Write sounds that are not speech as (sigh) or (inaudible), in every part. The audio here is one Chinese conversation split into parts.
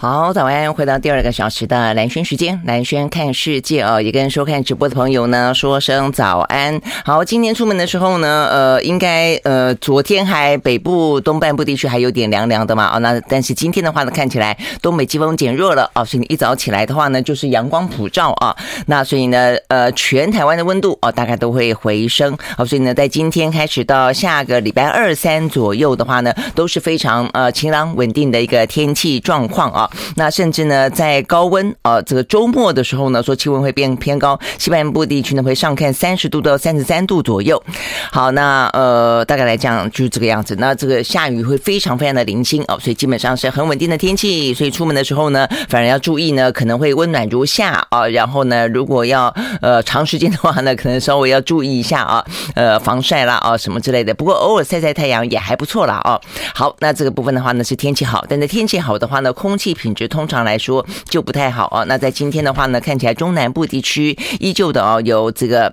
好，早安！回到第二个小时的蓝轩时间，蓝轩看世界哦，也跟收看直播的朋友呢说声早安。好，今天出门的时候呢，呃，应该呃，昨天还北部东半部地区还有点凉凉的嘛，哦，那但是今天的话呢，看起来东北季风减弱了哦，所以你一早起来的话呢，就是阳光普照啊，那所以呢，呃，全台湾的温度哦，大概都会回升，好，所以呢，在今天开始到下个礼拜二三左右的话呢，都是非常呃晴朗稳定的一个天气状况啊。那甚至呢，在高温啊，这个周末的时候呢，说气温会变偏高，西半部地区呢会上看三十度到三十三度左右。好，那呃，大概来讲就是这个样子。那这个下雨会非常非常的零星哦，所以基本上是很稳定的天气。所以出门的时候呢，反而要注意呢，可能会温暖如夏啊。然后呢，如果要呃长时间的话呢，可能稍微要注意一下啊，呃，防晒啦啊什么之类的。不过偶尔晒晒太阳也还不错啦啊。好，那这个部分的话呢是天气好，但是天气好的话呢，空气品质通常来说就不太好啊。那在今天的话呢，看起来中南部地区依旧的哦，有这个。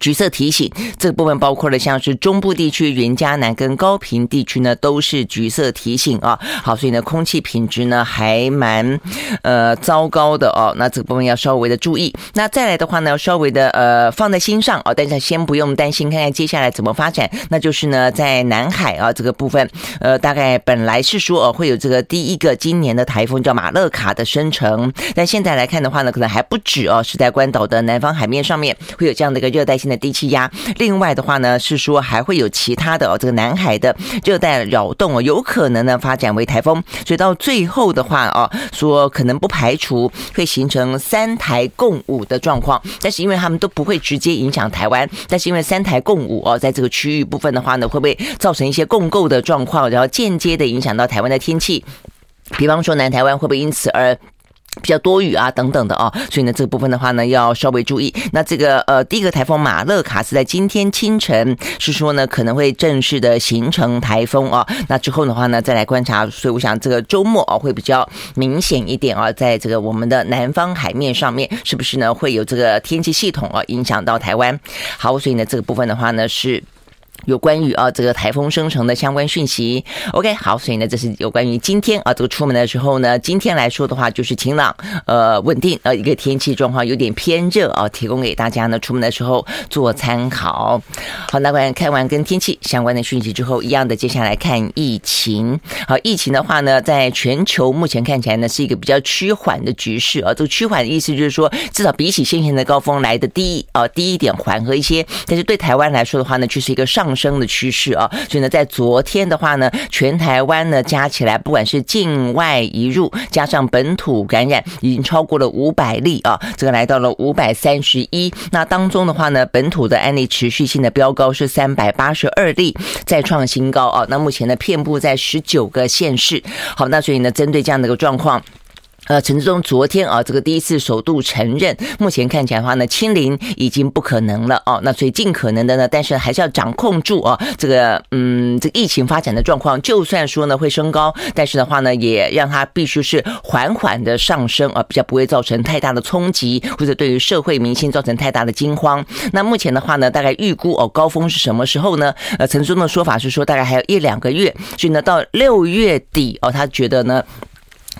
橘色提醒，这个部分包括了像是中部地区、云嘉南跟高屏地区呢，都是橘色提醒啊。好，所以呢，空气品质呢还蛮呃糟糕的哦。那这个部分要稍微的注意。那再来的话呢，要稍微的呃放在心上啊。但是先不用担心，看看接下来怎么发展。那就是呢，在南海啊这个部分，呃，大概本来是说哦会有这个第一个今年的台风叫马勒卡的生成，但现在来看的话呢，可能还不止哦，是在关岛的南方海面上面会有这样的一个热带性的低气压，另外的话呢是说还会有其他的哦，这个南海的热带扰动哦，有可能呢发展为台风，所以到最后的话哦，说可能不排除会形成三台共舞的状况，但是因为他们都不会直接影响台湾，但是因为三台共舞哦，在这个区域部分的话呢，会不会造成一些共构的状况，然后间接的影响到台湾的天气？比方说南台湾会不会因此而？比较多雨啊，等等的哦，所以呢，这个部分的话呢，要稍微注意。那这个呃，第一个台风马勒卡是在今天清晨，是说呢可能会正式的形成台风啊。那之后的话呢，再来观察。所以我想这个周末啊，会比较明显一点啊，在这个我们的南方海面上面，是不是呢会有这个天气系统啊影响到台湾？好，所以呢，这个部分的话呢是。有关于啊这个台风生成的相关讯息，OK，好，所以呢，这是有关于今天啊这个出门的时候呢，今天来说的话就是晴朗，呃，稳定，呃，一个天气状况有点偏热啊，提供给大家呢出门的时候做参考。好，那关看完跟天气相关的讯息之后，一样的，接下来看疫情。好，疫情的话呢，在全球目前看起来呢是一个比较趋缓的局势啊，这个趋缓的意思就是说，至少比起先前的高峰来的低啊低一点，缓和一些。但是对台湾来说的话呢，却是一个上。上升的趋势啊，所以呢，在昨天的话呢，全台湾呢加起来，不管是境外移入加上本土感染，已经超过了五百例啊，这个来到了五百三十一。那当中的话呢，本土的案例持续性的飙高是三百八十二例，再创新高啊。那目前呢，遍布在十九个县市。好，那所以呢，针对这样的一个状况。呃，陈志忠昨天啊，这个第一次首度承认，目前看起来的话呢，清零已经不可能了哦。那所以尽可能的呢，但是还是要掌控住啊，这个嗯，这个疫情发展的状况，就算说呢会升高，但是的话呢，也让它必须是缓缓的上升啊，比较不会造成太大的冲击，或者对于社会民心造成太大的惊慌。那目前的话呢，大概预估哦，高峰是什么时候呢？呃，陈志忠的说法是说，大概还有一两个月，所以呢，到六月底哦，他觉得呢。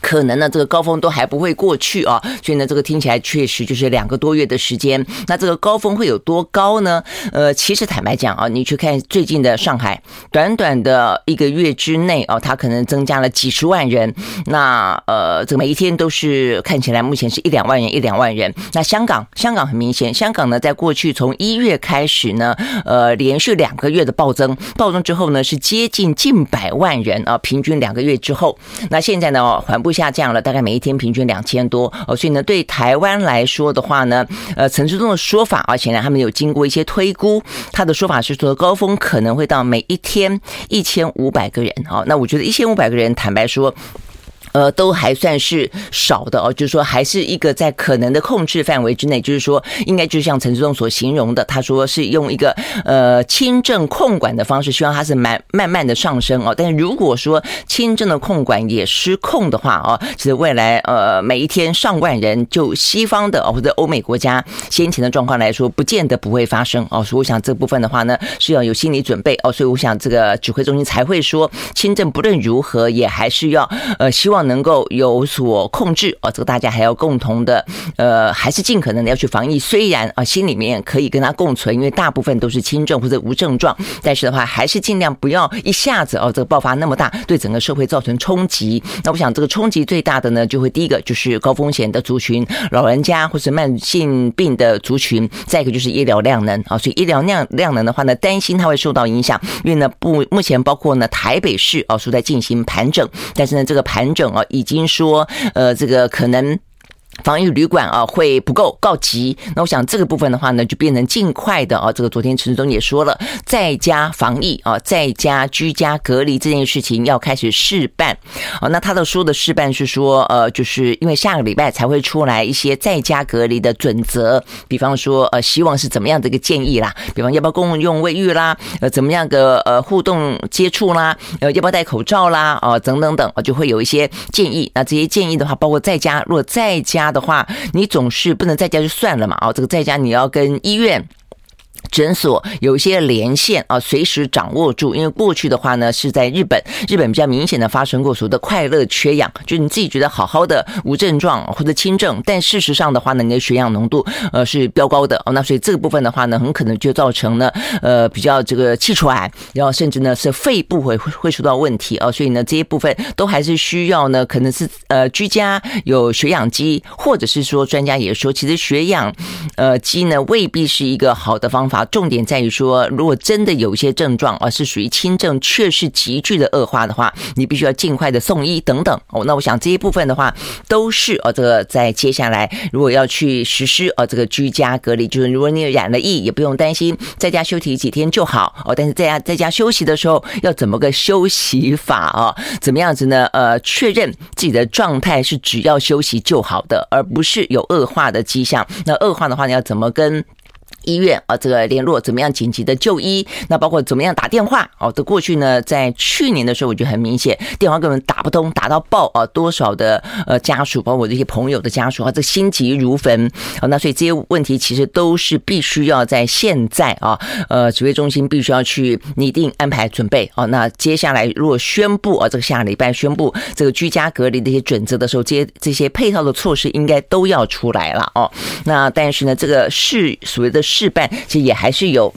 可能呢，这个高峰都还不会过去啊，所以呢，这个听起来确实就是两个多月的时间。那这个高峰会有多高呢？呃，其实坦白讲啊，你去看最近的上海，短短的一个月之内啊，它可能增加了几十万人。那呃，这每一天都是看起来目前是一两万人，一两万人。那香港，香港很明显，香港呢，在过去从一月开始呢，呃，连续两个月的暴增，暴增之后呢，是接近近百万人啊，平均两个月之后，那现在呢，还不步。下降了，大概每一天平均两千多哦，所以呢，对台湾来说的话呢，呃，陈志忠的说法而且呢他们有经过一些推估，他的说法是说高峰可能会到每一天一千五百个人哦，那我觉得一千五百个人，坦白说。呃，都还算是少的哦，就是说还是一个在可能的控制范围之内，就是说应该就像陈志忠所形容的，他说是用一个呃轻症控管的方式，希望它是慢慢慢的上升哦。但是如果说轻症的控管也失控的话哦，其实未来呃每一天上万人，就西方的或者欧美国家先前的状况来说，不见得不会发生哦。所以我想这部分的话呢，是要有心理准备哦。所以我想这个指挥中心才会说，轻症不论如何也还是要呃希望。望能够有所控制啊，这个大家还要共同的，呃，还是尽可能的要去防疫。虽然啊，心里面可以跟它共存，因为大部分都是轻症或者无症状，但是的话，还是尽量不要一下子哦，这个爆发那么大，对整个社会造成冲击。那我想，这个冲击最大的呢，就会第一个就是高风险的族群，老人家或是慢性病的族群，再一个就是医疗量能啊，所以医疗量量能的话呢，担心它会受到影响，因为呢，不目前包括呢台北市啊，说在进行盘整，但是呢，这个盘整啊，已经说呃，这个可能。防疫旅馆啊会不够告急，那我想这个部分的话呢，就变成尽快的啊。这个昨天陈时中也说了，在家防疫啊，在家居家隔离这件事情要开始试办啊。那他的说的试办是说，呃，就是因为下个礼拜才会出来一些在家隔离的准则，比方说呃，希望是怎么样的一个建议啦，比方要不要共用卫浴啦，呃，怎么样的呃互动接触啦，呃，要不要戴口罩啦，啊，等等等啊，就会有一些建议。那这些建议的话，包括在家，如果在家。的话，你总是不能在家就算了嘛？哦，这个在家你要跟医院。诊所有一些连线啊，随时掌握住。因为过去的话呢，是在日本，日本比较明显的发生过所谓的快乐缺氧，就你自己觉得好好的无症状或者轻症，但事实上的话呢，你的血氧浓度呃是飙高的哦。那所以这个部分的话呢，很可能就造成呢呃比较这个气喘，然后甚至呢是肺部会会会受到问题啊。所以呢这些部分都还是需要呢，可能是呃居家有血氧机，或者是说专家也说，其实血氧呃机呢未必是一个好的方法。重点在于说，如果真的有一些症状而是属于轻症，却是急剧的恶化的话，你必须要尽快的送医等等哦。那我想这一部分的话，都是呃这个在接下来如果要去实施呃这个居家隔离，就是如果你染了疫，也不用担心，在家休息几天就好哦。但是在家在家休息的时候，要怎么个休息法啊？怎么样子呢？呃，确认自己的状态是只要休息就好的，而不是有恶化的迹象。那恶化的话，你要怎么跟？医院啊，这个联络怎么样紧急的就医？那包括怎么样打电话哦？这过去呢，在去年的时候，我就很明显，电话根本打不通，打到爆啊！多少的呃家属，包括我这些朋友的家属啊，这心急如焚啊！那所以这些问题其实都是必须要在现在啊，呃，指挥中心必须要去拟定安排准备啊。那接下来如果宣布啊，这个下礼拜宣布这个居家隔离的一些准则的时候，这些这些配套的措施应该都要出来了哦。那但是呢，这个是所谓的。试办其实也还是有，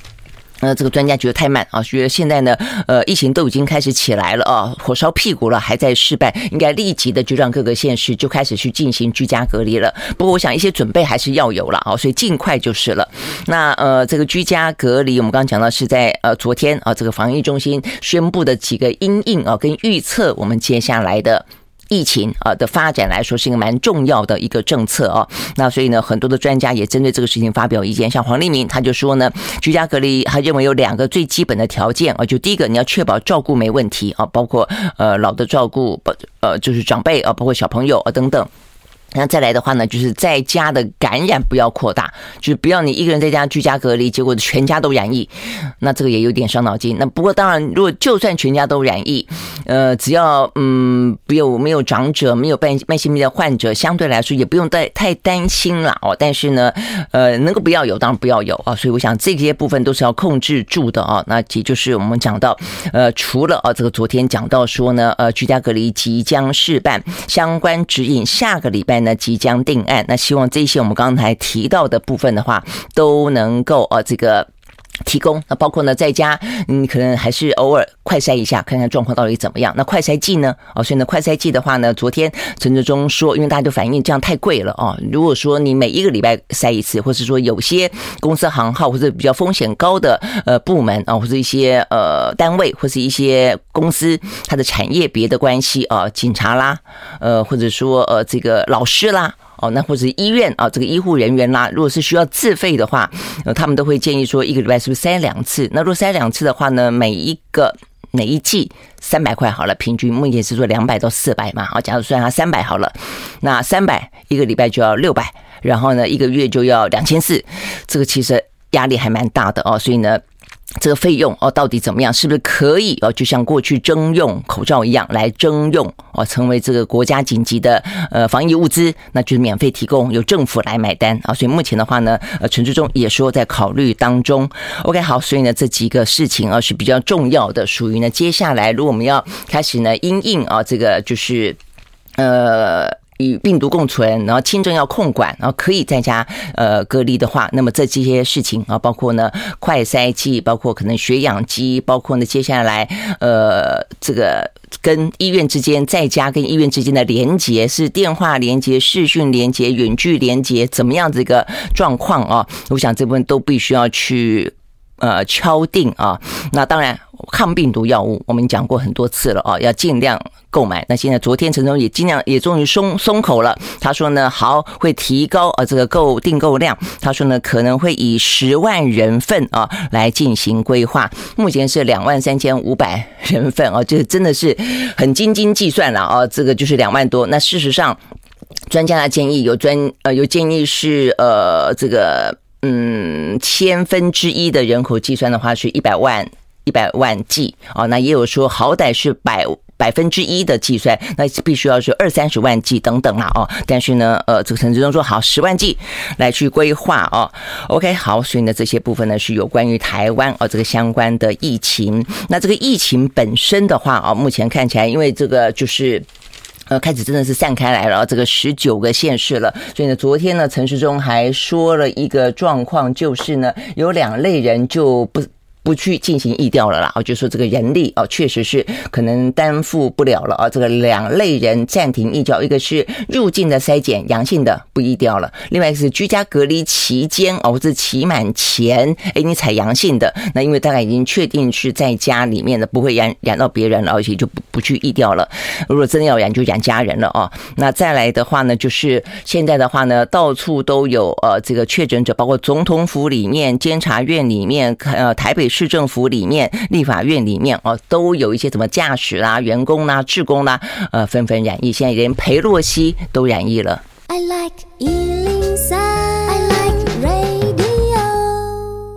呃，这个专家觉得太慢啊，觉得现在呢，呃，疫情都已经开始起来了啊，火烧屁股了，还在试办，应该立即的就让各个县市就开始去进行居家隔离了。不过我想一些准备还是要有了啊，所以尽快就是了。那呃，这个居家隔离，我们刚刚讲到是在呃昨天啊，这个防疫中心宣布的几个阴应啊跟预测，我们接下来的。疫情啊的发展来说是一个蛮重要的一个政策哦，那所以呢，很多的专家也针对这个事情发表意见，像黄立明他就说呢，居家隔离他认为有两个最基本的条件啊，就第一个你要确保照顾没问题啊，包括呃老的照顾不呃就是长辈啊，包括小朋友啊等等。那再来的话呢，就是在家的感染不要扩大，就是不要你一个人在家居家隔离，结果全家都染疫，那这个也有点伤脑筋。那不过当然，如果就算全家都染疫，呃，只要嗯，不有没有长者，没有慢慢性病的患者，相对来说也不用太太担心了哦。但是呢，呃，能够不要有，当然不要有啊。所以我想这些部分都是要控制住的啊。那也就是我们讲到，呃，除了啊这个昨天讲到说呢，呃，居家隔离即将试办相关指引，下个礼拜。那即将定案，那希望这些我们刚才提到的部分的话，都能够呃这个提供。那包括呢，在家你可能还是偶尔快筛一下，看看状况到底怎么样。那快筛剂呢？哦，所以呢，快筛剂的话呢，昨天陈志忠说，因为大家都反映这样太贵了哦。如果说你每一个礼拜筛一次，或是说有些公司行号或者比较风险高的呃部门啊，或者一些呃单位或是一些公司，它的产业别的关系啊，警察啦，呃，或者说呃这个老师啦。哦，那或者医院啊，这个医护人员啦，如果是需要自费的话，呃，他们都会建议说，一个礼拜是不是塞两次？那如果塞两次的话呢，每一个每一剂三百块好了，平均目前是说两百到四百嘛。好，假如算它三百好了，那三百一个礼拜就要六百，然后呢，一个月就要两千四，这个其实压力还蛮大的哦，所以呢。这个费用哦，到底怎么样？是不是可以哦？就像过去征用口罩一样来征用哦，成为这个国家紧急的呃防疫物资，那就是免费提供，由政府来买单啊。所以目前的话呢，呃，陈志忠也说在考虑当中。OK，好，所以呢，这几个事情啊是比较重要的，属于呢接下来如果我们要开始呢因应啊这个就是。呃。与病毒共存，然后轻症要控管，然后可以在家呃隔离的话，那么这这些事情啊，包括呢快筛剂，包括可能血氧机，包括呢接下来呃这个跟医院之间在家跟医院之间的连接是电话连接、视讯连接、远距连接，怎么样子一个状况啊？我想这部分都必须要去呃敲定啊。那当然。抗病毒药物我们讲过很多次了啊，要尽量购买。那现在昨天陈总也尽量也终于松松口了，他说呢，好会提高啊这个购订购量，他说呢可能会以十万人份啊来进行规划，目前是两万三千五百人份啊，这个真的是很斤斤计算了啊，这个就是两万多。那事实上，专家的建议有专呃有建议是呃这个嗯千分之一的人口计算的话是一百万。一百万剂哦，那也有说好歹是百百分之一的计算，那必须要是二三十万剂等等啦哦。但是呢，呃，这个陈时中说好十万剂来去规划哦。OK，好，所以呢，这些部分呢是有关于台湾哦这个相关的疫情。那这个疫情本身的话啊，目前看起来，因为这个就是呃开始真的是散开来了，这个十九个县市了。所以呢，昨天呢，陈时中还说了一个状况，就是呢，有两类人就不。不去进行疫调了啦，哦，就说这个人力哦，确实是可能担负不了了啊。这个两类人暂停疫调，一个是入境的筛检阳性的不疫调了，另外一个是居家隔离期间哦，或者期满前，哎，你采阳性的，那因为大概已经确定是在家里面的，不会染染到别人了，而且就不不去疫调了。如果真的要染，就染家人了哦。那再来的话呢，就是现在的话呢，到处都有呃这个确诊者，包括总统府里面、监察院里面、呃台北。市政府里面、立法院里面哦，都有一些什么驾驶啦、员工啦、职工啦，呃，纷纷染疫。现在连裴洛西都染疫了。I like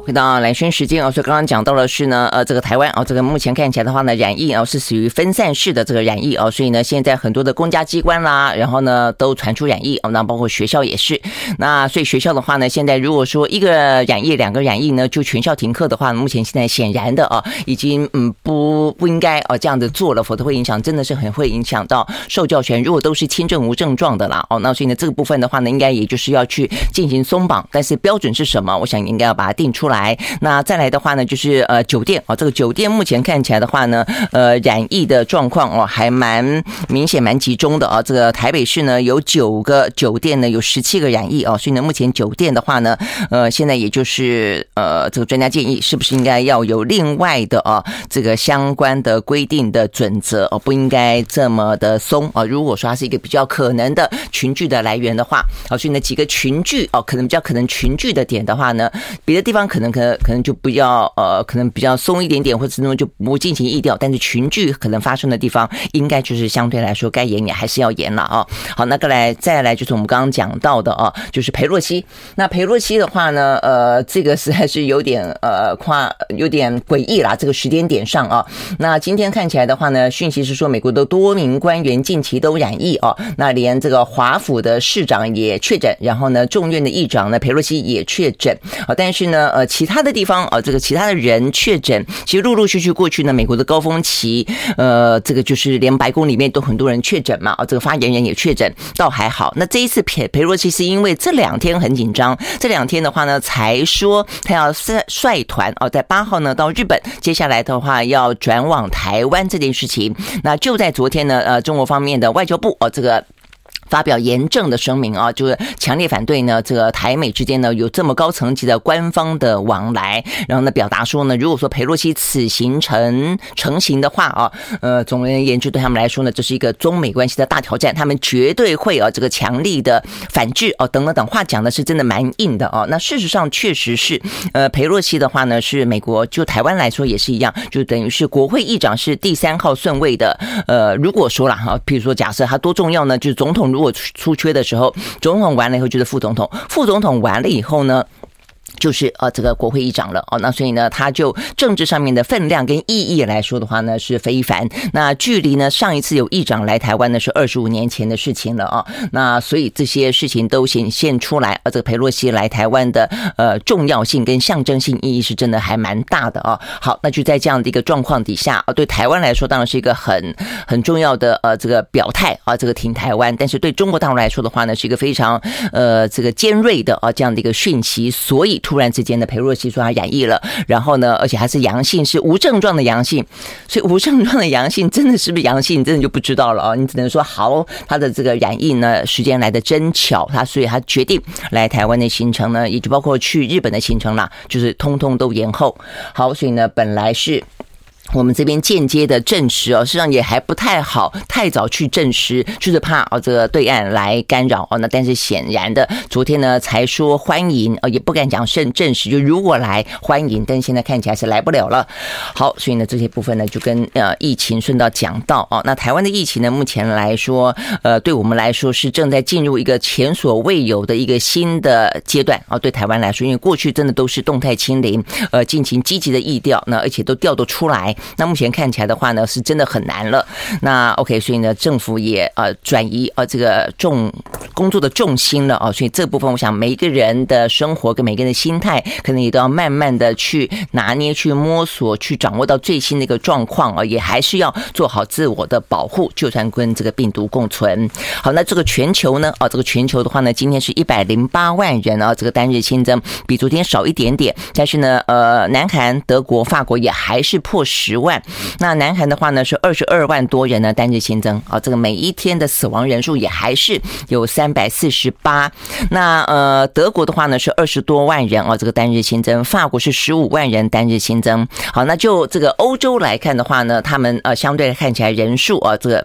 回到蓝轩时间哦，所以刚刚讲到的是呢，呃，这个台湾哦，这个目前看起来的话呢，染疫哦是属于分散式的这个染疫哦，所以呢，现在很多的公家机关啦，然后呢都传出染疫哦，那包括学校也是。那所以学校的话呢，现在如果说一个染疫、两个染疫呢，就全校停课的话，目前现在显然的啊，已经嗯不不应该哦这样子做了，否则会影响，真的是很会影响到受教权。如果都是轻症无症状的啦哦，那所以呢这个部分的话呢，应该也就是要去进行松绑，但是标准是什么？我想应该要把它定出来。来，那再来的话呢，就是呃酒店啊，这个酒店目前看起来的话呢，呃染疫的状况哦，还蛮明显、蛮集中的啊。这个台北市呢有九个酒店呢有十七个染疫哦，所以呢目前酒店的话呢，呃现在也就是呃这个专家建议，是不是应该要有另外的啊这个相关的规定的准则哦，不应该这么的松啊。如果说它是一个比较可能的群聚的来源的话，好，所以呢几个群聚哦，可能比较可能群聚的点的话呢，别的地方可能。可能可能就不要呃，可能比较松一点点，或者那种就不进行疫调。但是群聚可能发生的地方，应该就是相对来说该严也还是要严了啊。好，那个来再来就是我们刚刚讲到的啊，就是裴洛西。那裴洛西的话呢，呃，这个实在是有点呃夸，有点诡异啦。这个时间点上啊，那今天看起来的话呢，讯息是说美国的多名官员近期都染疫啊，那连这个华府的市长也确诊，然后呢，众院的议长呢，裴洛西也确诊啊，但是呢，呃。其他的地方啊，这个其他的人确诊，其实陆陆续续过去呢，美国的高峰期，呃，这个就是连白宫里面都很多人确诊嘛，啊，这个发言人也确诊，倒还好。那这一次裴裴洛西是因为这两天很紧张，这两天的话呢，才说他要率率团哦，在八号呢到日本，接下来的话要转往台湾这件事情，那就在昨天呢，呃，中国方面的外交部哦，这个。发表严正的声明啊，就是强烈反对呢，这个台美之间呢有这么高层级的官方的往来，然后呢表达说呢，如果说裴洛西此行成成行的话啊，呃，总而言之对他们来说呢，这是一个中美关系的大挑战，他们绝对会啊这个强力的反制哦，等等等话讲的是真的蛮硬的哦。那事实上确实是，呃，裴洛西的话呢是美国就台湾来说也是一样，就等于是国会议长是第三号顺位的，呃，如果说了哈，比如说假设他多重要呢，就是总统。如果出缺的时候，总统完了以后就是副总统，副总统完了以后呢，就是呃，这个国会议长了哦，那所以呢，他就政治上面的分量跟意义来说的话呢，是非凡。那距离呢上一次有议长来台湾呢，是二十五年前的事情了啊。那所以这些事情都显现出来，呃，这个裴洛西来台湾的呃重要性跟象征性意义是真的还蛮大的啊。好，那就在这样的一个状况底下啊，对台湾来说当然是一个很很重要的呃这个表态啊，这个挺台湾。但是对中国大陆来说的话呢，是一个非常呃这个尖锐的啊这样的一个讯息，所以。突然之间的裴洛西说他染疫了，然后呢，而且还是阳性，是无症状的阳性，所以无症状的阳性真的是不是阳性，你真的就不知道了哦。你只能说好，他的这个染疫呢时间来的真巧，他所以他决定来台湾的行程呢，也就包括去日本的行程啦，就是通通都延后。好，所以呢，本来是。我们这边间接的证实哦，实际上也还不太好，太早去证实，就是怕哦这个对岸来干扰哦。那但是显然的，昨天呢才说欢迎哦，也不敢讲证证实，就如果来欢迎，但现在看起来是来不了了。好，所以呢这些部分呢就跟呃疫情顺道讲到哦，那台湾的疫情呢目前来说，呃对我们来说是正在进入一个前所未有的一个新的阶段哦。对台湾来说，因为过去真的都是动态清零，呃进行积极的疫调，那而且都调得出来。那目前看起来的话呢，是真的很难了。那 OK，所以呢，政府也呃转移呃这个重工作的重心了啊。所以这部分，我想每一个人的生活跟每个人的心态，可能也都要慢慢的去拿捏、去摸索、去掌握到最新的一个状况啊。也还是要做好自我的保护，就算跟这个病毒共存。好，那这个全球呢？啊，这个全球的话呢，今天是一百零八万人啊，这个单日新增比昨天少一点点，但是呢，呃，南韩、德国、法国也还是破十。十万，那南韩的话呢是二十二万多人呢单日新增啊，这个每一天的死亡人数也还是有三百四十八。那呃德国的话呢是二十多万人啊，这个单日新增，法国是十五万人单日新增。好，那就这个欧洲来看的话呢，他们呃相对看起来人数啊这个。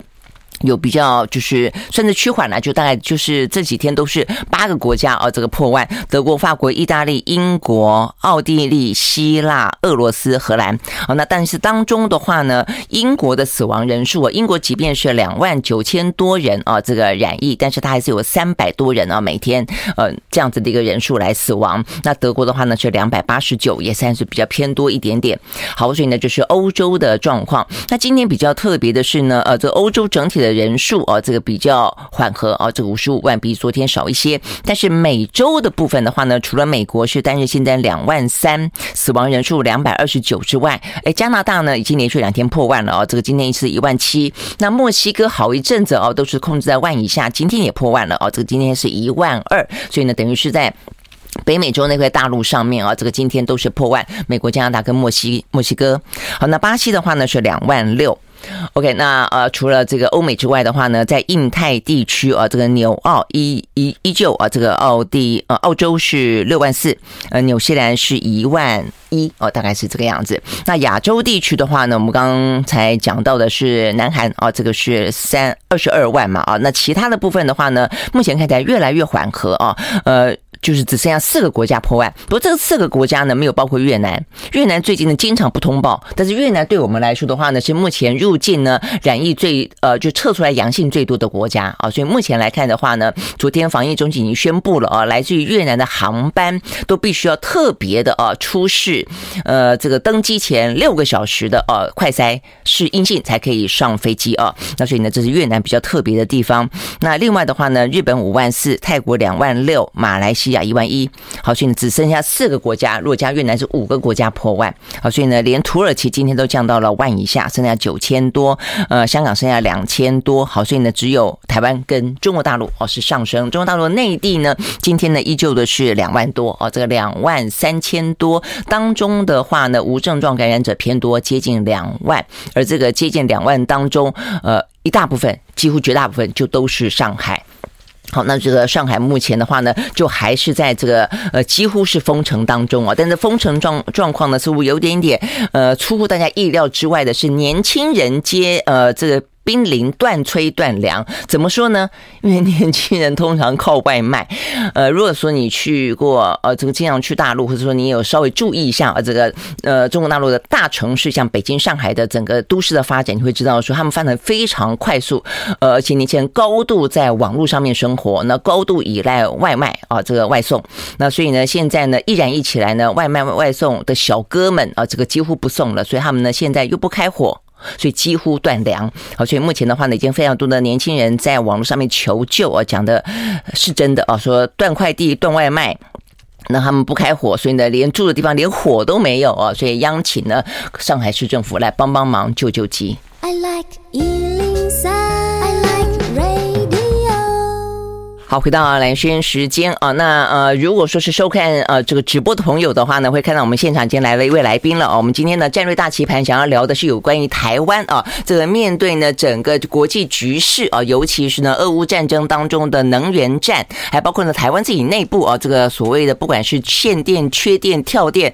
有比较就是算是趋缓了，就大概就是这几天都是八个国家啊，这个破万：德国、法国、意大利、英国、奥地利、希腊、俄罗斯、荷兰。好，那但是当中的话呢，英国的死亡人数啊，英国即便是两万九千多人啊，这个染疫，但是它还是有三百多人啊，每天呃这样子的一个人数来死亡。那德国的话呢是两百八十九，也算是比较偏多一点点。好，所以呢就是欧洲的状况。那今年比较特别的是呢，呃，这欧洲整体的。人数啊，这个比较缓和啊，这个五十五万比昨天少一些。但是美洲的部分的话呢，除了美国是单日现在两万三，死亡人数两百二十九之外，哎，加拿大呢已经连续两天破万了啊，这个今天一次一万七。那墨西哥好一阵子哦，都是控制在万以下，今天也破万了啊，这个今天是一万二，所以呢，等于是在北美洲那块大陆上面啊，这个今天都是破万。美国、加拿大跟墨西墨西哥，好，那巴西的话呢是两万六。OK，那呃，除了这个欧美之外的话呢，在印太地区啊，这个纽澳依依依旧啊，这个澳地呃澳洲是六万四，呃，纽西兰是一万一哦，大概是这个样子。那亚洲地区的话呢，我们刚才讲到的是南韩啊，这个是三二十二万嘛啊，那其他的部分的话呢，目前看起来越来越缓和啊，呃。就是只剩下四个国家破万，不过这四个国家呢，没有包括越南。越南最近呢经常不通报，但是越南对我们来说的话呢，是目前入境呢染疫最呃就测出来阳性最多的国家啊，所以目前来看的话呢，昨天防疫中心已经宣布了啊，来自于越南的航班都必须要特别的啊出示呃这个登机前六个小时的呃快筛是阴性才可以上飞机啊。那所以呢，这是越南比较特别的地方。那另外的话呢，日本五万四，泰国两万六，马来西亚。一万一，好，所以，只剩下四个国家，如果加越南是五个国家破万，好，所以呢，连土耳其今天都降到了万以下，剩下九千多，呃，香港剩下两千多，好，所以呢，只有台湾跟中国大陆哦是上升，中国大陆内地呢，今天呢依旧的是两万多哦，这个两万三千多当中的话呢，无症状感染者偏多，接近两万，而这个接近两万当中，呃，一大部分，几乎绝大部分就都是上海。好，那这个上海目前的话呢，就还是在这个呃几乎是封城当中啊，但是封城状状况呢，似乎有点点呃出乎大家意料之外的是，年轻人接呃这个。濒临断炊断粮。怎么说呢？(laughs) 因为年轻人通常靠外卖。(laughs) 呃，如果说你去过呃这个经常去大陆，或者说你有稍微注意一下呃这个呃中国大陆的大城市，像北京、上海的整个都市的发展，你会知道说他们发展非常快速，呃，而且年轻人高度在网络上面生活，那高度依赖外卖啊，这个外送。那所以呢，现在呢，一燃一起来呢，外卖外送的小哥们啊，这个几乎不送了，所以他们呢现在又不开火。所以几乎断粮，好，所以目前的话呢，已经非常多的年轻人在网络上面求救啊，讲的是真的啊，说断快递、断外卖，那他们不开火，所以呢，连住的地方连火都没有啊，所以央请呢上海市政府来帮帮忙、救救急。I like 好，回到蓝轩时间啊，那呃，如果说是收看呃这个直播的朋友的话呢，会看到我们现场已经来了一位来宾了啊。我们今天呢战略大棋盘想要聊的是有关于台湾啊，这个面对呢整个国际局势啊，尤其是呢俄乌战争当中的能源战，还包括呢台湾自己内部啊，这个所谓的不管是限电、缺电、跳电，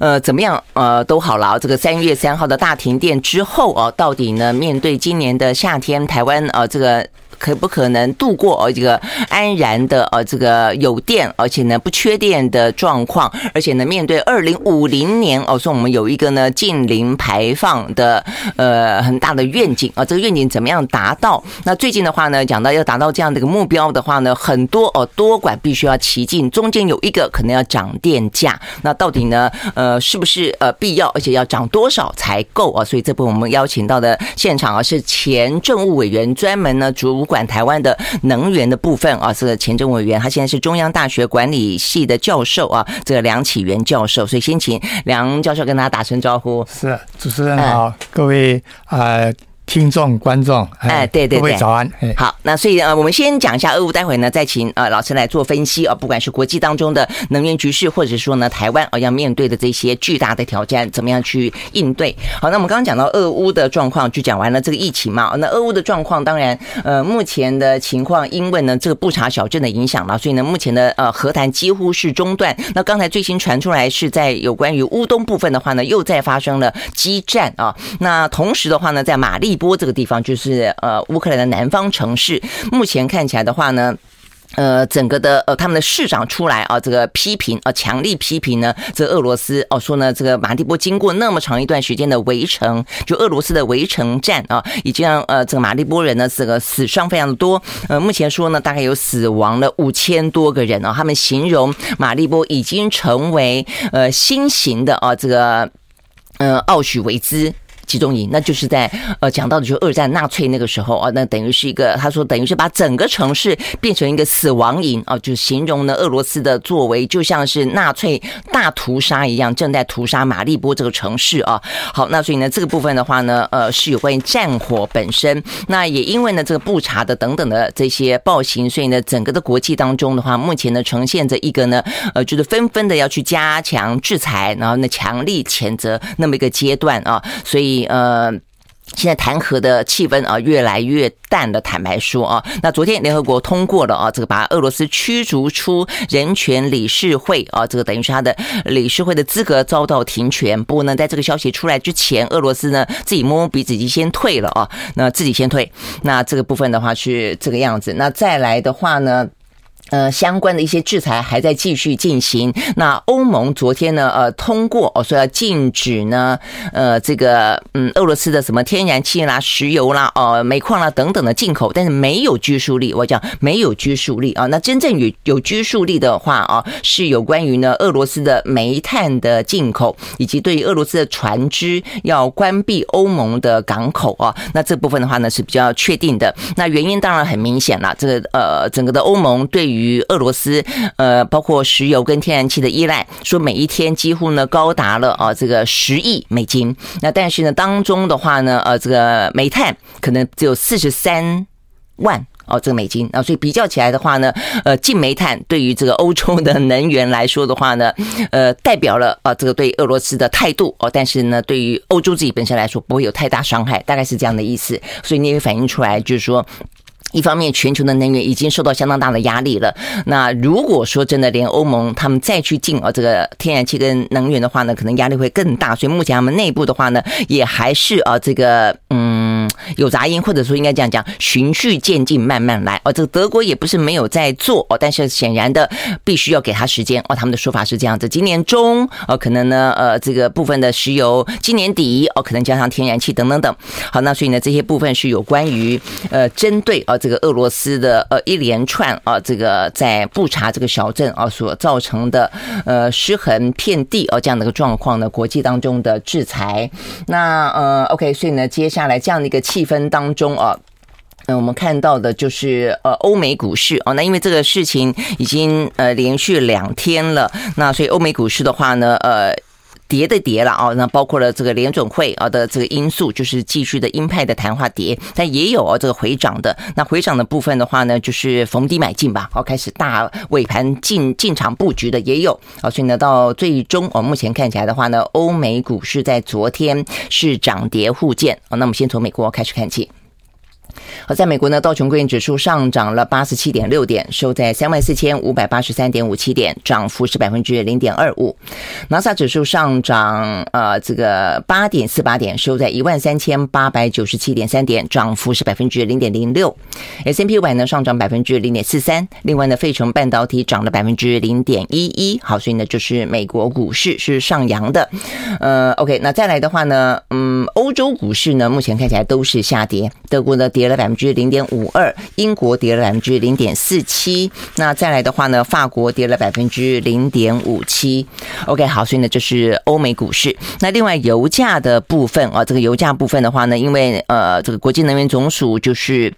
呃怎么样呃都好了。这个三月三号的大停电之后啊，到底呢面对今年的夏天，台湾啊这个。可不可能度过呃这个安然的呃这个有电，而且呢不缺电的状况，而且呢面对二零五零年哦，说我们有一个呢近零排放的呃很大的愿景啊，这个愿景怎么样达到？那最近的话呢，讲到要达到这样的一个目标的话呢，很多哦多管必须要齐进，中间有一个可能要涨电价，那到底呢呃是不是呃必要，而且要涨多少才够啊？所以这部分我们邀请到的现场啊是前政务委员，专门呢主。管台湾的能源的部分啊，是前政委员，他现在是中央大学管理系的教授啊，这个梁启源教授，所以先请梁教授跟大家打声招呼。是，主持人好，各位啊。听众、观众，哎，对对对，各位早安。好，那所以呃，我们先讲一下俄乌，待会呢再请呃老师来做分析啊。不管是国际当中的能源局势，或者说呢台湾啊要面对的这些巨大的挑战，怎么样去应对？好，那我们刚刚讲到俄乌的状况，就讲完了这个疫情嘛。那俄乌的状况，当然呃目前的情况，因为呢这个布查小镇的影响嘛，所以呢目前的呃和谈几乎是中断。那刚才最新传出来是在有关于乌东部分的话呢，又在发生了激战啊。那同时的话呢，在马利波这个地方就是呃乌克兰的南方城市，目前看起来的话呢，呃整个的呃他们的市长出来啊，这个批评啊，强力批评呢，这俄罗斯哦说呢，这个马利波经过那么长一段时间的围城，就俄罗斯的围城战啊，已经让呃这个马利波人呢这个死伤非常的多，呃目前说呢大概有死亡了五千多个人啊，他们形容马利波已经成为呃新型的啊这个呃奥许维兹。集中营，那就是在呃讲到的就是二战纳粹那个时候啊，那等于是一个他说等于是把整个城市变成一个死亡营啊，就形容呢俄罗斯的作为就像是纳粹大屠杀一样，正在屠杀马利波这个城市啊。好，那所以呢这个部分的话呢，呃是有关于战火本身，那也因为呢这个布查的等等的这些暴行，所以呢整个的国际当中的话，目前呢呈现着一个呢呃就是纷纷的要去加强制裁，然后呢强力谴责那么一个阶段啊，所以。呃，现在谈和的气氛啊越来越淡了。坦白说啊，那昨天联合国通过了啊，这个把俄罗斯驱逐出人权理事会啊，这个等于是他的理事会的资格遭到停权。不过呢，在这个消息出来之前，俄罗斯呢自己摸摸鼻子，已经先退了啊，那自己先退。那这个部分的话是这个样子。那再来的话呢？呃，相关的一些制裁还在继续进行。那欧盟昨天呢，呃，通过哦，说要禁止呢，呃，这个嗯，俄罗斯的什么天然气啦、石油啦、呃，煤矿啦等等的进口，但是没有拘束力。我讲没有拘束力啊。那真正有有拘束力的话啊，是有关于呢俄罗斯的煤炭的进口，以及对于俄罗斯的船只要关闭欧盟的港口啊。那这部分的话呢是比较确定的。那原因当然很明显了，这个呃，整个的欧盟对于于俄罗斯，呃，包括石油跟天然气的依赖，说每一天几乎呢高达了啊这个十亿美金。那但是呢当中的话呢，呃，这个煤炭可能只有四十三万哦这个美金啊，所以比较起来的话呢，呃，禁煤炭对于这个欧洲的能源来说的话呢，呃，代表了啊这个对俄罗斯的态度哦，但是呢对于欧洲自己本身来说不会有太大伤害，大概是这样的意思。所以你也反映出来就是说。一方面，全球的能源已经受到相当大的压力了。那如果说真的连欧盟他们再去进啊这个天然气跟能源的话呢，可能压力会更大。所以目前他们内部的话呢，也还是啊这个嗯有杂音，或者说应该这样讲，循序渐进，慢慢来哦。这个德国也不是没有在做哦，但是显然的必须要给他时间哦。他们的说法是这样子：今年中哦，可能呢呃这个部分的石油，今年底哦可能加上天然气等等等。好，那所以呢这些部分是有关于呃针对啊这个俄罗斯的呃一连串啊这个在布查这个小镇啊所造成的呃失衡遍地哦这样的一个状况呢，国际当中的制裁。那呃 OK，所以呢接下来这样的一个气氛当中啊。嗯，我们看到的就是呃欧美股市哦，那因为这个事情已经呃连续两天了，那所以欧美股市的话呢，呃跌的跌了啊，那包括了这个联准会啊的这个因素，就是继续的鹰派的谈话跌，但也有啊这个回涨的，那回涨的部分的话呢，就是逢低买进吧，好开始大尾盘进进场布局的也有啊，所以呢到最终哦目前看起来的话呢，欧美股市在昨天是涨跌互见。啊，那我们先从美国开始看起。好，在美国呢，道琼工业指数上涨了八十七点六点，收在三万四千五百八十三点五七点，涨幅是百分之零点二五。纳斯达克指数上涨呃这个八点四八点，收在一万三千八百九十七点三点，涨幅是百分之零点零六。S&P 五百呢上涨百分之零点四三，另外呢，费城半导体涨了百分之零点一一。好，所以呢，就是美国股市是上扬的。呃，OK，那再来的话呢，嗯，欧洲股市呢目前看起来都是下跌，德国呢跌。跌了百分之零点五二，英国跌了百分之零点四七，那再来的话呢，法国跌了百分之零点五七。OK，好，所以呢，这是欧美股市。那另外油价的部分啊，这个油价部分的话呢，因为呃，这个国际能源总署就是。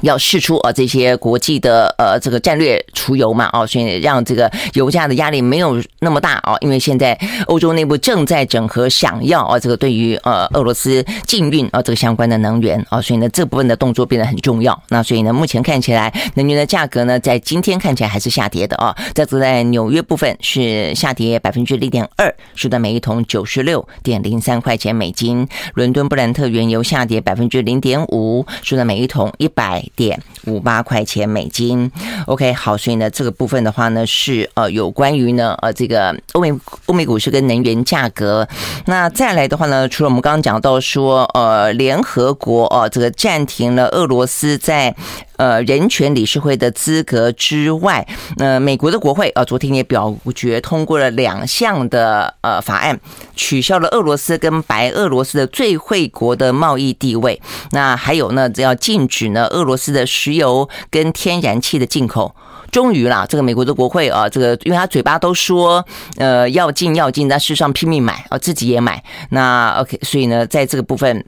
要释出啊这些国际的呃这个战略储油嘛哦，所以让这个油价的压力没有那么大哦，因为现在欧洲内部正在整合，想要啊这个对于呃俄罗斯禁运啊这个相关的能源啊，所以呢这部分的动作变得很重要。那所以呢目前看起来能源的价格呢在今天看起来还是下跌的啊，这在纽约部分是下跌百分之零点二，收在每一桶九十六点零三块钱美金。伦敦布兰特原油下跌百分之零点五，收在每一桶一百。点五八块钱美金，OK，好，所以呢，这个部分的话呢，是呃有关于呢呃这个欧美欧美股市跟能源价格。那再来的话呢，除了我们刚刚讲到说呃联合国、呃、这个暂停了俄罗斯在。呃，人权理事会的资格之外，呃，美国的国会呃昨天也表决通过了两项的呃法案，取消了俄罗斯跟白俄罗斯的最惠国的贸易地位。那还有呢，要禁止呢俄罗斯的石油跟天然气的进口。终于啦，这个美国的国会啊，这个因为他嘴巴都说呃要禁要禁，但事实上拼命买啊，自己也买。那 OK，所以呢，在这个部分。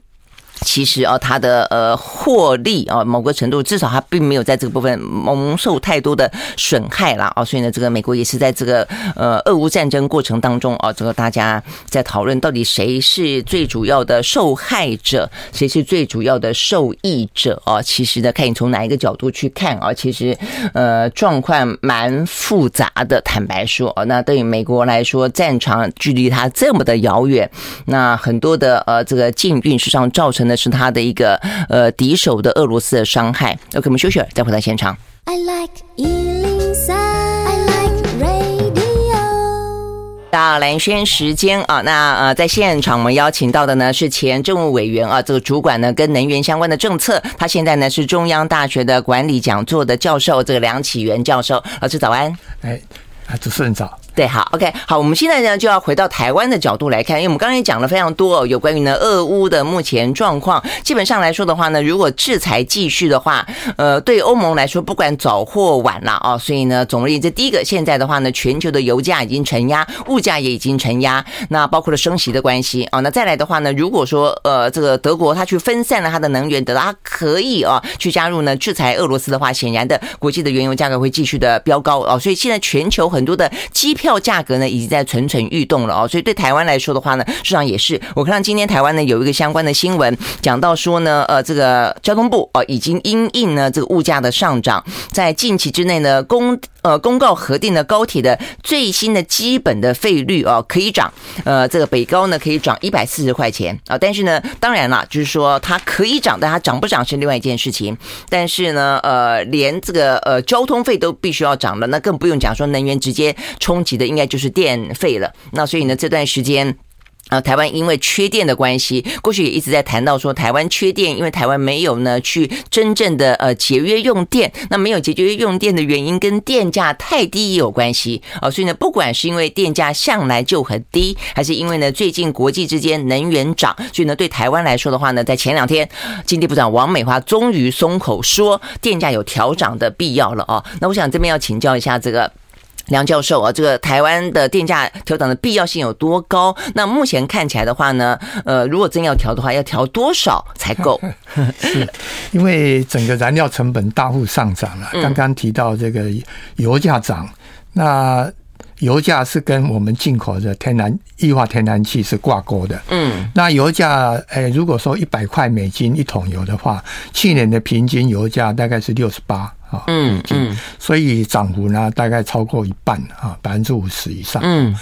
其实啊，它的呃获利啊，某个程度至少它并没有在这个部分蒙受太多的损害啦。啊，所以呢，这个美国也是在这个呃俄乌战争过程当中啊，这个大家在讨论到底谁是最主要的受害者，谁是最主要的受益者啊？其实呢，看你从哪一个角度去看啊，其实呃状况蛮复杂的。坦白说啊，那对于美国来说，战场距离它这么的遥远，那很多的呃这个禁运实际上造成。那是他的一个呃敌手的俄罗斯的伤害。OK，我们休息了，再回到现场。I like 103, I like radio。到蓝轩时间啊，那呃在现场我们邀请到的呢是前政务委员啊，这个主管呢跟能源相关的政策，他现在呢是中央大学的管理讲座的教授，这个梁启源教授，老师早安。哎，主持人早。对，好，OK，好，我们现在呢就要回到台湾的角度来看，因为我们刚才讲了非常多哦，有关于呢俄乌的目前状况。基本上来说的话呢，如果制裁继续的话，呃，对欧盟来说，不管早或晚了啊，所以呢，总而言之，第一个现在的话呢，全球的油价已经承压，物价也已经承压，那包括了升息的关系啊。那再来的话呢，如果说呃这个德国它去分散了它的能源，得到它可以啊去加入呢制裁俄罗斯的话，显然的国际的原油价格会继续的飙高啊。所以现在全球很多的机票票。价格呢，已经在蠢蠢欲动了哦，所以对台湾来说的话呢，市场也是。我看到今天台湾呢有一个相关的新闻，讲到说呢，呃，这个交通部哦已经因应呢这个物价的上涨，在近期之内呢公呃公告核定的高铁的最新的基本的费率哦，可以涨，呃，这个北高呢可以涨一百四十块钱啊，但是呢，当然了，就是说它可以涨，但它涨不涨是另外一件事情。但是呢，呃，连这个呃交通费都必须要涨了，那更不用讲说能源直接冲击的。应该就是电费了。那所以呢，这段时间啊，台湾因为缺电的关系，过去也一直在谈到说台湾缺电，因为台湾没有呢去真正的呃节约用电。那没有节约用电的原因跟电价太低也有关系啊。所以呢，不管是因为电价向来就很低，还是因为呢最近国际之间能源涨，所以呢对台湾来说的话呢，在前两天，经济部长王美花终于松口说电价有调涨的必要了啊。那我想这边要请教一下这个。梁教授啊，这个台湾的电价调整的必要性有多高？那目前看起来的话呢，呃，如果真要调的话，要调多少才够？(laughs) 是，因为整个燃料成本大幅上涨了。刚刚提到这个油价涨，那油价是跟我们进口的天然液化天然气是挂钩的。嗯，那油价，诶，如果说一百块美金一桶油的话，去年的平均油价大概是六十八。嗯嗯，所以涨幅呢，大概超过一半啊，百分之五十以上。嗯，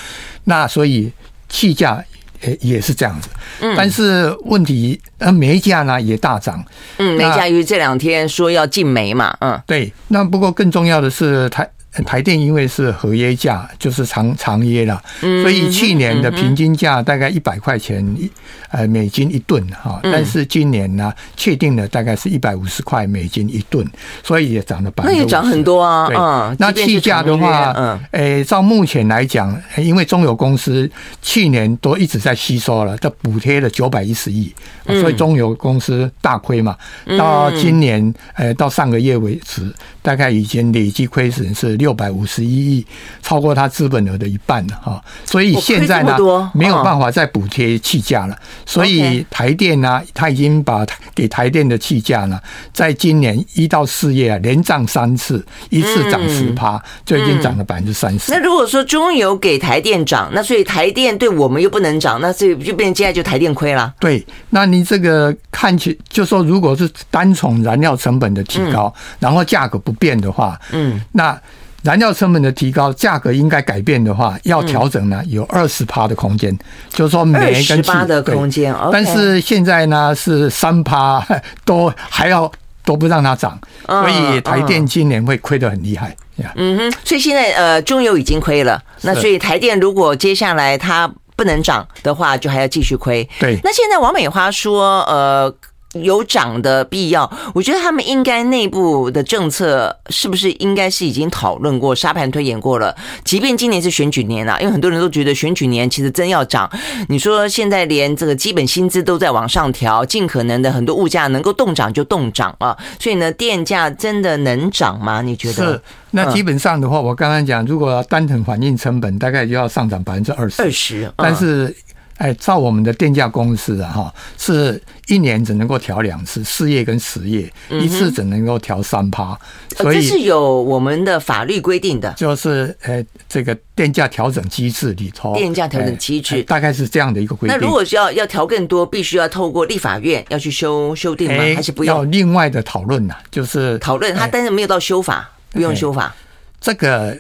那所以气价也也是这样子。嗯，但是问题呃煤价呢也大涨。嗯，煤价因为这两天说要禁煤嘛。嗯，对。那不过更重要的是台。台电因为是合约价，就是长长约了，所以去年的平均价大概一百块钱一呃美金一吨哈，但是今年呢确定了大概是一百五十块美金一吨，所以也涨了百分之。那也涨很多啊，对，那气价的话，嗯，诶，照目前来讲，因为中油公司去年都一直在吸收了，它补贴了九百一十亿，所以中油公司大亏嘛，到今年呃到上个月为止，大概已经累计亏损是。六百五十一亿，超过它资本额的一半了哈，所以现在呢没有办法再补贴气价了，所以台电呢，他已经把给台电的气价呢，在今年一到四月啊连涨三次，一次涨十趴，就已经涨了百分之三十。那如果说中油给台电涨，那所以台电对我们又不能涨，那所以就变成接下来就台电亏了。对，那你这个看起就说，如果是单从燃料成本的提高，然后价格不变的话，嗯，那。燃料成本的提高，价格应该改变的话，要调整呢，有二十趴的空间，就是说煤跟气的空间。但是现在呢是三趴，(laughs) 都还要都不让它涨，所以台电今年会亏得很厉害。嗯哼，所以现在呃中油已经亏了，那所以台电如果接下来它不能涨的话，就还要继续亏。对，那现在王美花说呃。有涨的必要，我觉得他们应该内部的政策是不是应该是已经讨论过、沙盘推演过了？即便今年是选举年啊，因为很多人都觉得选举年其实真要涨。你说现在连这个基本薪资都在往上调，尽可能的很多物价能够动涨就动涨啊，所以呢，电价真的能涨吗？你觉得？是。那基本上的话，我刚刚讲，如果单纯反映成本，大概就要上涨百分之二十。二十，但是。哎，照我们的电价公式啊，哈，是一年只能够调两次，四月跟十月，一次只能够调三趴，所以这是有我们的法律规定的，就是呃，这个电价调整机制里头，电价调整机制大概是这样的一个规定。那如果是要要调更多，必须要透过立法院要去修修订吗？还是不用？要另外的讨论呐，就是讨论它，但是没有到修法，不用修法，这个。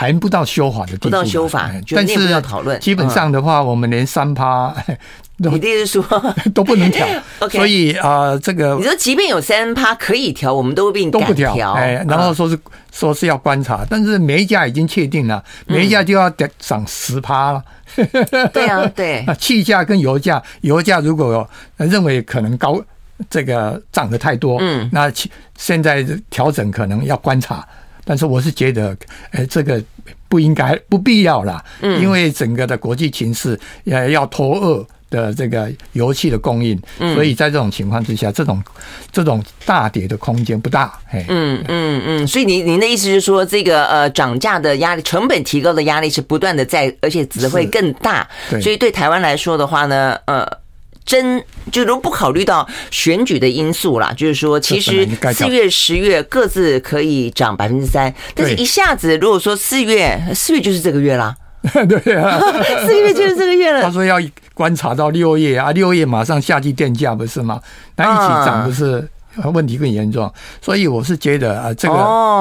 还不到修法的地步，不到修法，但是要讨论。基本上的话，我们连三趴，你的意思是说 (laughs) 都不能调。(laughs) 所以啊，这个你说，即便有三趴可以调，我们都并都不调。哎，然后说是说是要观察，但是煤价已经确定了，煤价就要涨十趴了。(laughs) 对啊，对。那气价跟油价，油价如果认为可能高，这个涨得太多，嗯，那现在调整可能要观察。但是我是觉得，哎，这个不应该、不必要啦，嗯，因为整个的国际情势也要脱欧的这个油气的供应，所以在这种情况之下，这种这种大跌的空间不大，哎，嗯嗯嗯，所以您您的意思是说，这个呃涨价的压力、成本提高的压力是不断的在，而且只会更大，所以对台湾来说的话呢，呃。真就都不考虑到选举的因素啦，就是说，其实四月、十月各自可以涨百分之三，但是一下子如果说四月，四月就是这个月啦，(laughs) 对啊，(laughs) 四月就是这个月了。他说要观察到六月啊，六月马上夏季电价不是吗？那一起涨不是问题更严重？所以我是觉得啊，这个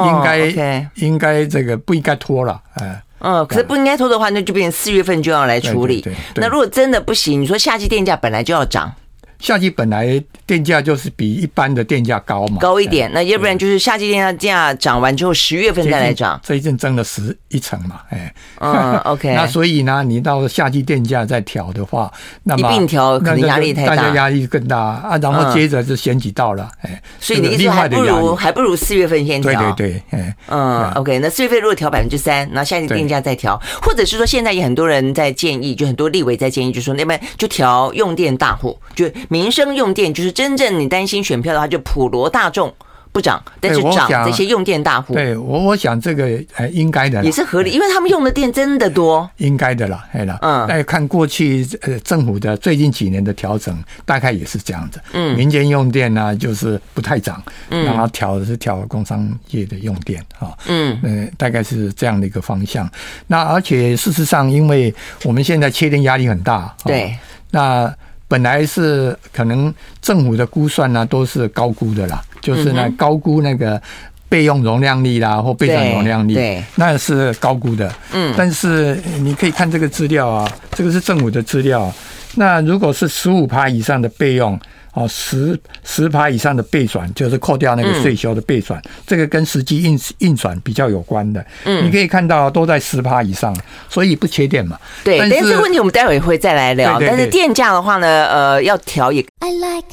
应该应该这个不应该拖了，哎。嗯，可是不应该拖的话，那就变成四月份就要来处理。那如果真的不行，你说夏季电价本来就要涨，夏季本来电价就是比一般的电价高嘛，高一点。那要不然就是夏季电价价涨完之后，十月份再来涨，这一阵增了十一层嘛，哎，嗯，(laughs) OK。那所以呢，你到夏季电价再调的话，那么一并调可能压力太大，大家压力更大啊。然后接着就选举到了，哎，所以你意思还不如还不如四月份先调，对对对，哎，嗯，OK。那四月份如果调百分之三，那夏季电价再调，或者是说现在也很多人在建议，就很多立委在建议，就说那边就调用电大户，就民生用电，就是真正你担心选票的话，就普罗大众。不涨，但是涨这些用电大户。对我，我想这个呃应该的，也是合理，因为他们用的电真的多，应该的啦，哎啦，嗯，大家看过去呃政府的最近几年的调整，大概也是这样子，嗯，民间用电呢就是不太涨，嗯，然后调的是调工商业的用电啊，嗯，呃，大概是这样的一个方向。那而且事实上，因为我们现在缺电压力很大，对，那本来是可能政府的估算呢都是高估的啦。就是呢，高估那个备用容量率啦，或备转容量率，那是高估的。嗯，但是你可以看这个资料啊，这个是政府的资料。那如果是十五趴以上的备用。哦，十十趴以上的备转，就是扣掉那个税收的备转，嗯、这个跟实际运运转比较有关的。嗯，你可以看到都在十趴以上，所以不缺电嘛。对，但是这个问题我们待会会再来聊。但是电价的话呢，呃，要调也。I like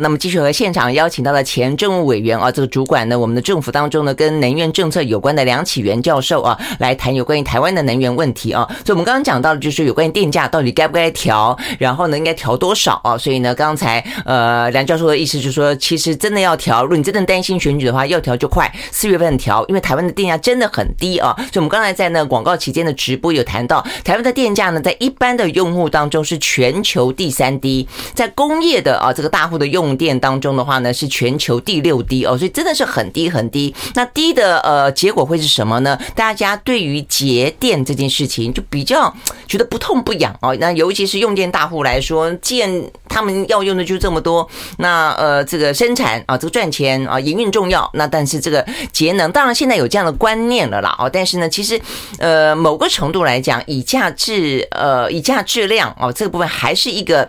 那么继续和现场邀请到了前政务委员啊，这个主管呢，我们的政府当中呢，跟能源政策有关的梁启源教授啊，来谈有关于台湾的能源问题啊。所以，我们刚刚讲到的就是有关于电价到底该不该调，然后呢，应该调多少啊？所以呢，刚才呃，梁教授的意思就是说，其实真的要调，如果你真的担心选举的话，要调就快，四月份调，因为台湾的电价真的很低啊。所以，我们刚才在那广告期间的直播有谈到，台湾的电价呢，在一般的用户当中是全球第三低，在工业的啊这个大户的用。用电当中的话呢，是全球第六低哦，所以真的是很低很低。那低的呃结果会是什么呢？大家对于节电这件事情就比较觉得不痛不痒哦。那尤其是用电大户来说，既然他们要用的就这么多，那呃这个生产啊，这个赚钱啊，营运重要。那但是这个节能，当然现在有这样的观念了啦哦。但是呢，其实呃某个程度来讲，以价质呃以价质量哦，这个部分还是一个。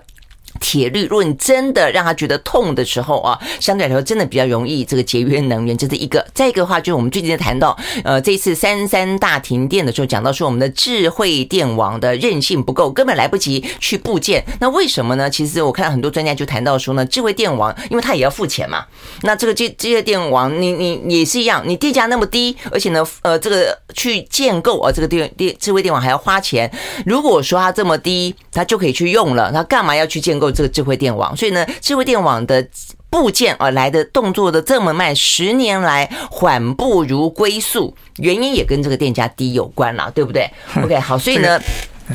铁律，如果你真的让他觉得痛的时候啊，相对来说真的比较容易这个节约能源，这是一个。再一个的话，就是我们最近在谈到，呃，这一次三三大停电的时候，讲到说我们的智慧电网的韧性不够，根本来不及去布建。那为什么呢？其实我看到很多专家就谈到说呢，智慧电网，因为它也要付钱嘛。那这个智智慧电网，你你也是一样，你电价那么低，而且呢，呃，这个去建构啊，这个电电智慧电网还要花钱。如果说它这么低，它就可以去用了，它干嘛要去建构？这个智慧电网，所以呢，智慧电网的部件而来的动作的这么慢，十年来缓步如龟速，原因也跟这个电价低有关了，对不对？(laughs) OK，好，所以呢，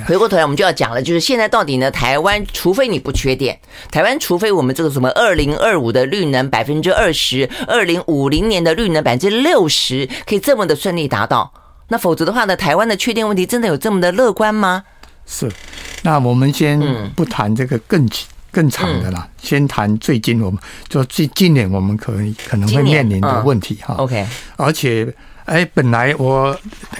回过头来我们就要讲了，就是现在到底呢，台湾除非你不缺电，台湾除非我们这个什么二零二五的绿能百分之二十，二零五零年的绿能百分之六十，可以这么的顺利达到，那否则的话呢，台湾的缺电问题真的有这么的乐观吗？是。那我们先不谈这个更更长的啦，先谈最近我们就最近年我们可能可能会面临的问题哈。OK，而且哎，本来我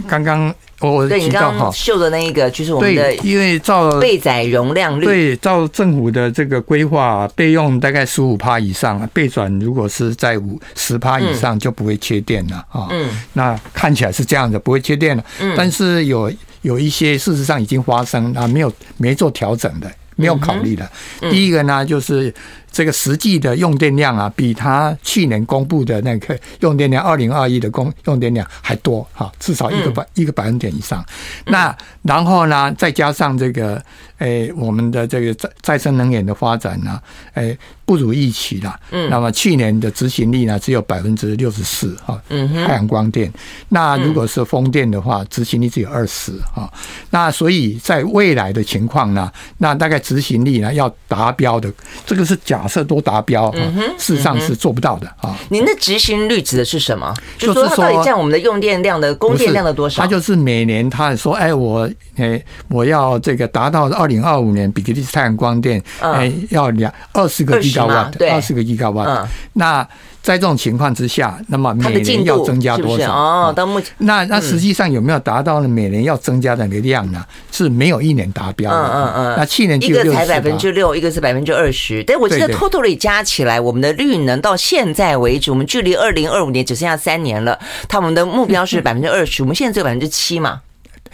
刚刚我提到哈，秀的那一个就是我们的，因为照备载容量率，对，照政府的这个规划，备用大概十五趴以上，备转如果是在五十趴以上就不会缺电了啊。嗯，那看起来是这样的，不会缺电了。嗯，但是有。有一些事实上已经发生啊，没有没做调整的，没有考虑的。第一个呢，就是。这个实际的用电量啊，比他去年公布的那个用电量，二零二一的公用电量还多哈，至少一个百一个百分点以上。那然后呢，再加上这个，诶，我们的这个再再生能源的发展呢，诶，不如预期了。嗯。那么去年的执行力呢，只有百分之六十四哈。嗯。太阳光电，那如果是风电的话，执行力只有二十哈。那所以在未来的情况呢，那大概执行力呢要达标的，这个是假。假设都达标，嗯，事实上是做不到的啊。您的执行率指的是什么？就是说它到底占我们的用电量的供电量的多少？它就是每年他说，哎，我哎我要这个达到二零二五年比格利斯太阳光电，哎要两二十个吉瓦，对，二十个吉瓦，那。在这种情况之下，那么每年要增加多少？哦，到目前那那实际上有没有达到呢？每年要增加的那个量呢？是没有一年达标的。嗯嗯嗯。那去年一个才百分之六，一个是百分之二十。但我记得 totally 加起来，我们的绿能到现在为止，我们距离二零二五年只剩下三年了。他们的目标是 (laughs) 百分之二十，我们现在只有百分之七嘛。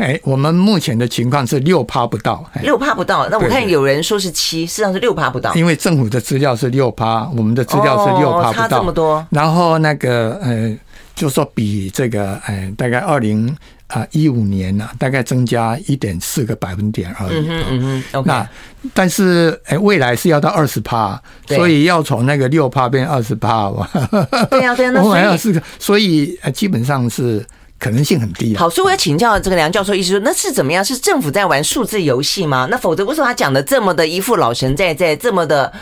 哎，我们目前的情况是六趴不到，六趴不到。那我看有人说是七，实际上是六趴不到。因为政府的资料是六趴，我们的资料是六趴不到。差这么多。然后那个呃，就说比这个呃，大概二零啊一五年呢，大概增加一点四个百分点而已。嗯嗯嗯。那但是哎，未来是要到二十趴，所以要从那个六趴变二十趴哇。对呀对呀，那所以 (laughs) 所以呃，基本上是。可能性很低。好，所以我要请教这个梁教授，意思说那是怎么样？是政府在玩数字游戏吗？那否则为什么他讲的这么的一副老神在在，这么的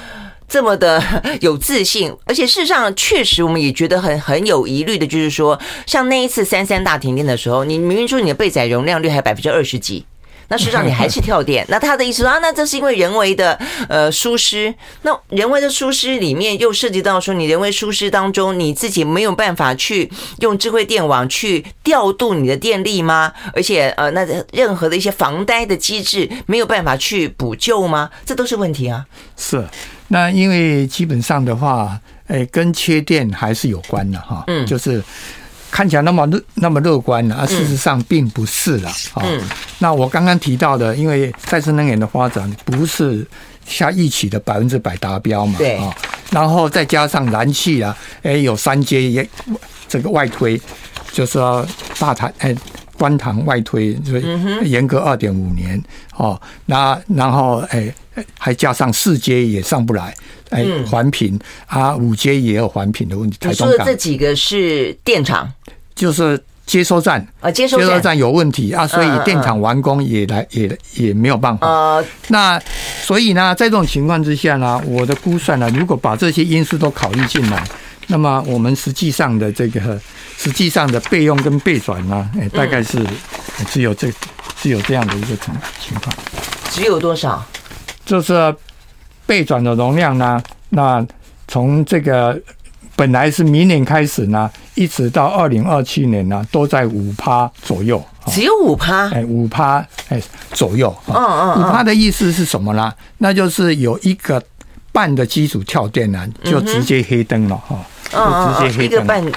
这么的 (laughs) 有自信？而且事实上，确实我们也觉得很很有疑虑的，就是说，像那一次三三大停电的时候，你明明说你的备载容量率还有百分之二十几。那实际上你还是跳电，(laughs) 那他的意思说啊，那这是因为人为的呃疏失，那人为的疏失里面又涉及到说，你人为疏失当中你自己没有办法去用智慧电网去调度你的电力吗？而且呃，那任何的一些防呆的机制没有办法去补救吗？这都是问题啊。是，那因为基本上的话，哎，跟缺电还是有关的哈。嗯，就是。看起来那么乐那么乐观呢，啊，事实上并不是了啊。那我刚刚提到的，因为再生能源的发展不是下一起的百分之百达标嘛，对啊。然后再加上燃气啊，哎，有三阶也这个外推，就是说大台哎观塘外推，所以严格二点五年哦。那然后哎还加上四阶也上不来。哎，环评啊，五阶也有环评的问题。台中港这几个是电厂，就是接收站啊，接收站有问题啊，所以电厂完工也来也也没有办法。呃，那所以呢，在这种情况之下呢，我的估算呢，如果把这些因素都考虑进来，那么我们实际上的这个实际上的备用跟备转呢，哎，大概是只有这只有这样的一个情情况。只有多少？就是。备转的容量呢？那从这个本来是明年开始呢，一直到二零二七年呢，都在五趴左右。只有五趴？哎，五趴哎左右。嗯嗯。五趴的意思是什么呢？那就是有一个半的机组跳电呢，就直接黑灯了哈。嗯，就直接黑灯。一个半。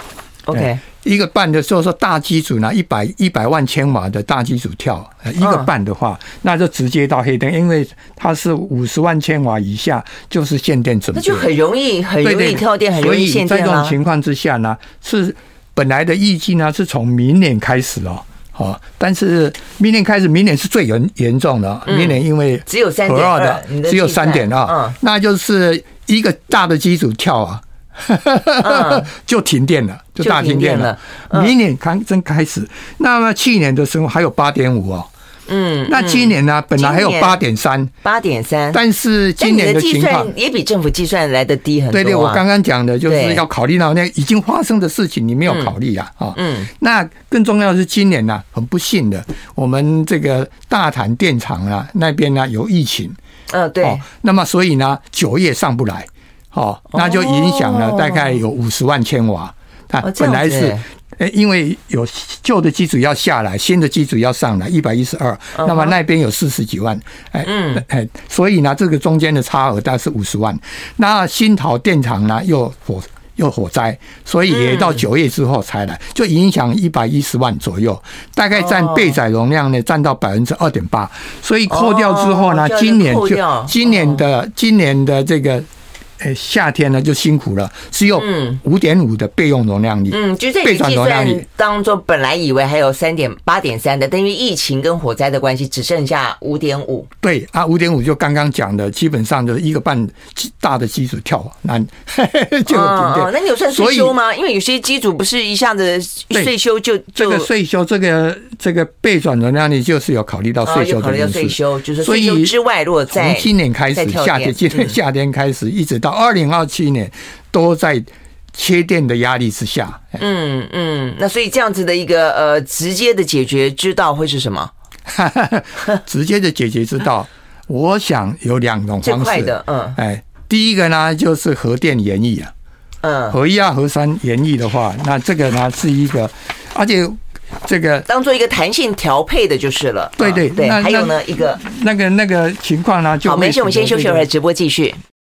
OK。一个半的时候说大机组呢，一百一百万千瓦的大机组跳，一个半的话，那就直接到黑灯，因为它是五十万千瓦以下就是限电准备，那就很容易很容易跳电，很容易限电。所以在这种情况之下呢，是本来的预计呢是从明年开始哦，好，但是明年开始，明年是最严严重的，明年因为只有三点二，只有三点二，那就是一个大的机组跳啊。(laughs) 就停电了，就大停电了。明年刚真开始，那么去年的时候还有八点五哦。嗯，那今年呢？本来还有八点三，八点三。但是今年的情况也比政府计算来的低很多。对对，我刚刚讲的就是要考虑到那已经发生的事情，你没有考虑啊。啊。嗯。那更重要的是今年呢，很不幸的，我们这个大潭电厂啊那边呢有疫情。嗯，对。那么所以呢，九月上不来。好，那就影响了大概有五十万千瓦。它本来是，诶，因为有旧的机组要下来，新的机组要上来一百一十二，那么那边有四十几万，哎，哎，所以呢，这个中间的差额大概是五十万。那新桃电厂呢又火又火灾，所以也到九月之后才来，就影响一百一十万左右，大概占备载容量呢占到百分之二点八。所以扣掉之后呢，今年就今年的今年的这个。哎，夏天呢就辛苦了，是用五点五的备用容量率。嗯，就这个计算当中，本来以为还有三点八点三的，但因为疫情跟火灾的关系，只剩下五点五。对啊，五点五就刚刚讲的，基本上就是一个半大的机组跳，那 (laughs) 就有停电。那你有算税修吗？因为有些机组不是一下子税修就这个税修，这个这个备转容量率就是有考虑到税收的因素，税收就是税收之外，如果在从今年开始，夏天今年夏天开始，一直到二零二七年，都在缺电的压力之下。嗯嗯，那所以这样子的一个呃直接的解决之道会是什么？(laughs) 直接的解决之道，我想有两种方式。的，嗯，哎，第一个呢就是核电延役啊，嗯，核一啊、核三延役的话，那这个呢是一个，而且。这个当做一个弹性调配的就是了。对对对，还有呢一个那个那个情况呢，就好，没事，我们先休息会儿，直播继续。